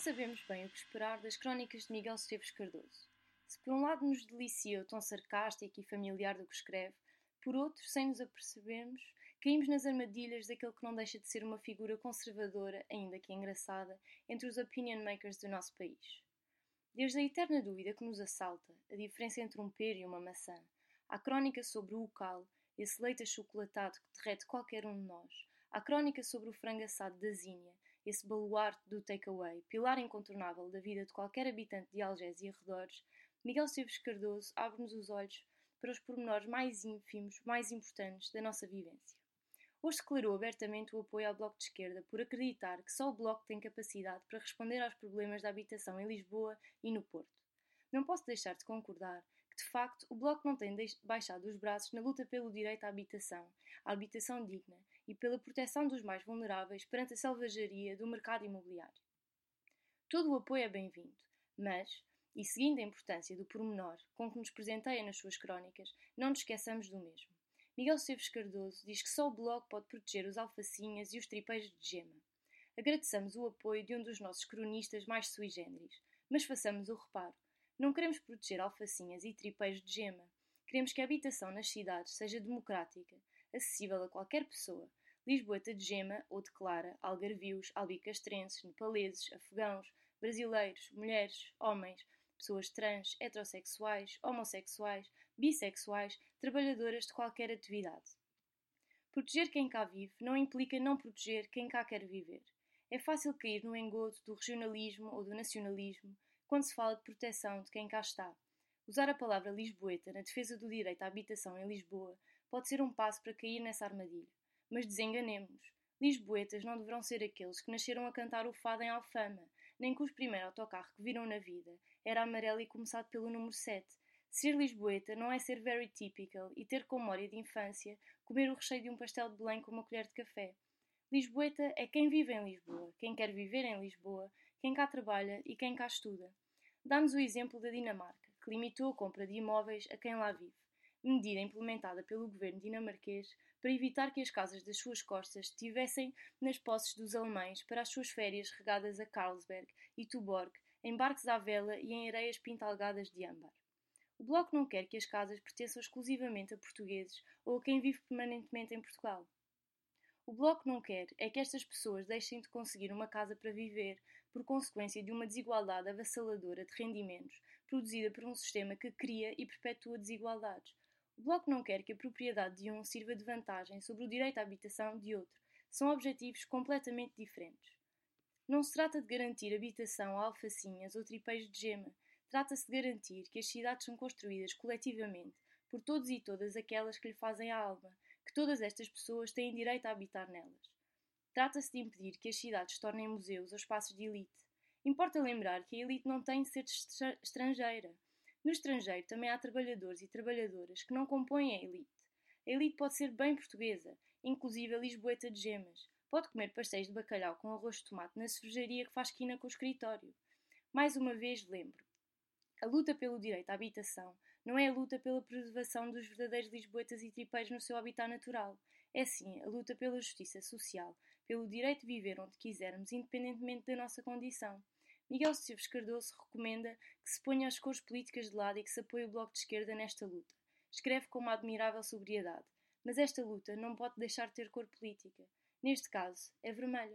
sabemos bem o que esperar das crónicas de Miguel Esteves Cardoso. Se por um lado nos delicia o tom sarcástico e familiar do que escreve, por outro, sem nos apercebermos, caímos nas armadilhas daquele que não deixa de ser uma figura conservadora, ainda que engraçada, entre os opinion makers do nosso país. Desde a eterna dúvida que nos assalta, a diferença entre um pera e uma maçã, à crónica sobre o cal, esse leite achocolatado que derrete qualquer um de nós, à crónica sobre o frango assado da Zinha, esse baluarte do takeaway, pilar incontornável da vida de qualquer habitante de Algés e arredores, Miguel Esteves Cardoso abre-nos os olhos para os pormenores mais ínfimos, mais importantes da nossa vivência. Hoje declarou abertamente o apoio ao Bloco de Esquerda por acreditar que só o Bloco tem capacidade para responder aos problemas da habitação em Lisboa e no Porto. Não posso deixar de concordar de facto, o Bloco não tem baixado os braços na luta pelo direito à habitação, à habitação digna e pela proteção dos mais vulneráveis perante a selvageria do mercado imobiliário. Todo o apoio é bem-vindo, mas, e seguindo a importância do pormenor com que nos presenteia nas suas crónicas, não nos esqueçamos do mesmo. Miguel Esteves Cardoso diz que só o Bloco pode proteger os alfacinhas e os tripeiros de gema. Agradeçamos o apoio de um dos nossos cronistas mais sui generis, mas façamos o reparo. Não queremos proteger alfacinhas e tripeiros de gema. Queremos que a habitação nas cidades seja democrática, acessível a qualquer pessoa, Lisboeta de gema ou de clara, algarvios, albicastrenses, nepaleses, afegãos, brasileiros, mulheres, homens, pessoas trans, heterossexuais, homossexuais, bissexuais, trabalhadoras de qualquer atividade. Proteger quem cá vive não implica não proteger quem cá quer viver. É fácil cair no engodo do regionalismo ou do nacionalismo quando se fala de proteção de quem cá está. Usar a palavra lisboeta na defesa do direito à habitação em Lisboa pode ser um passo para cair nessa armadilha. Mas desenganemos-nos. Lisboetas não deverão ser aqueles que nasceram a cantar o fado em Alfama, nem os primeiro autocarro que viram na vida era amarelo e começado pelo número 7. Ser lisboeta não é ser very typical e ter como memória de infância comer o recheio de um pastel de Belém com uma colher de café. Lisboeta é quem vive em Lisboa, quem quer viver em Lisboa, quem cá trabalha e quem cá estuda. Dá-nos o exemplo da Dinamarca, que limitou a compra de imóveis a quem lá vive medida implementada pelo governo dinamarquês para evitar que as casas das suas costas estivessem nas posses dos alemães para as suas férias regadas a Carlsberg e Tuborg, em barcos à vela e em areias pintalgadas de âmbar. O Bloco não quer que as casas pertençam exclusivamente a portugueses ou a quem vive permanentemente em Portugal. O Bloco não quer é que estas pessoas deixem de conseguir uma casa para viver por consequência de uma desigualdade avassaladora de rendimentos produzida por um sistema que cria e perpetua desigualdades, o Bloco não quer que a propriedade de um sirva de vantagem sobre o direito à habitação de outro. São objetivos completamente diferentes. Não se trata de garantir habitação a alfacinhas ou tripeiros de gema. Trata-se de garantir que as cidades são construídas coletivamente por todos e todas aquelas que lhe fazem a alma, que todas estas pessoas têm direito a habitar nelas. Trata-se de impedir que as cidades tornem museus ou espaços de elite. Importa lembrar que a elite não tem de ser estrangeira. No estrangeiro também há trabalhadores e trabalhadoras que não compõem a elite. A elite pode ser bem portuguesa, inclusive a lisboeta de gemas. Pode comer pastéis de bacalhau com arroz de tomate na cervejaria que faz quina com o escritório. Mais uma vez lembro. A luta pelo direito à habitação não é a luta pela preservação dos verdadeiros lisboetas e tripeiros no seu habitat natural. É sim a luta pela justiça social, pelo direito de viver onde quisermos, independentemente da nossa condição. Miguel Silves Cardoso recomenda que se ponha as cores políticas de lado e que se apoie o Bloco de Esquerda nesta luta. Escreve com uma admirável sobriedade. Mas esta luta não pode deixar de ter cor política. Neste caso, é vermelha.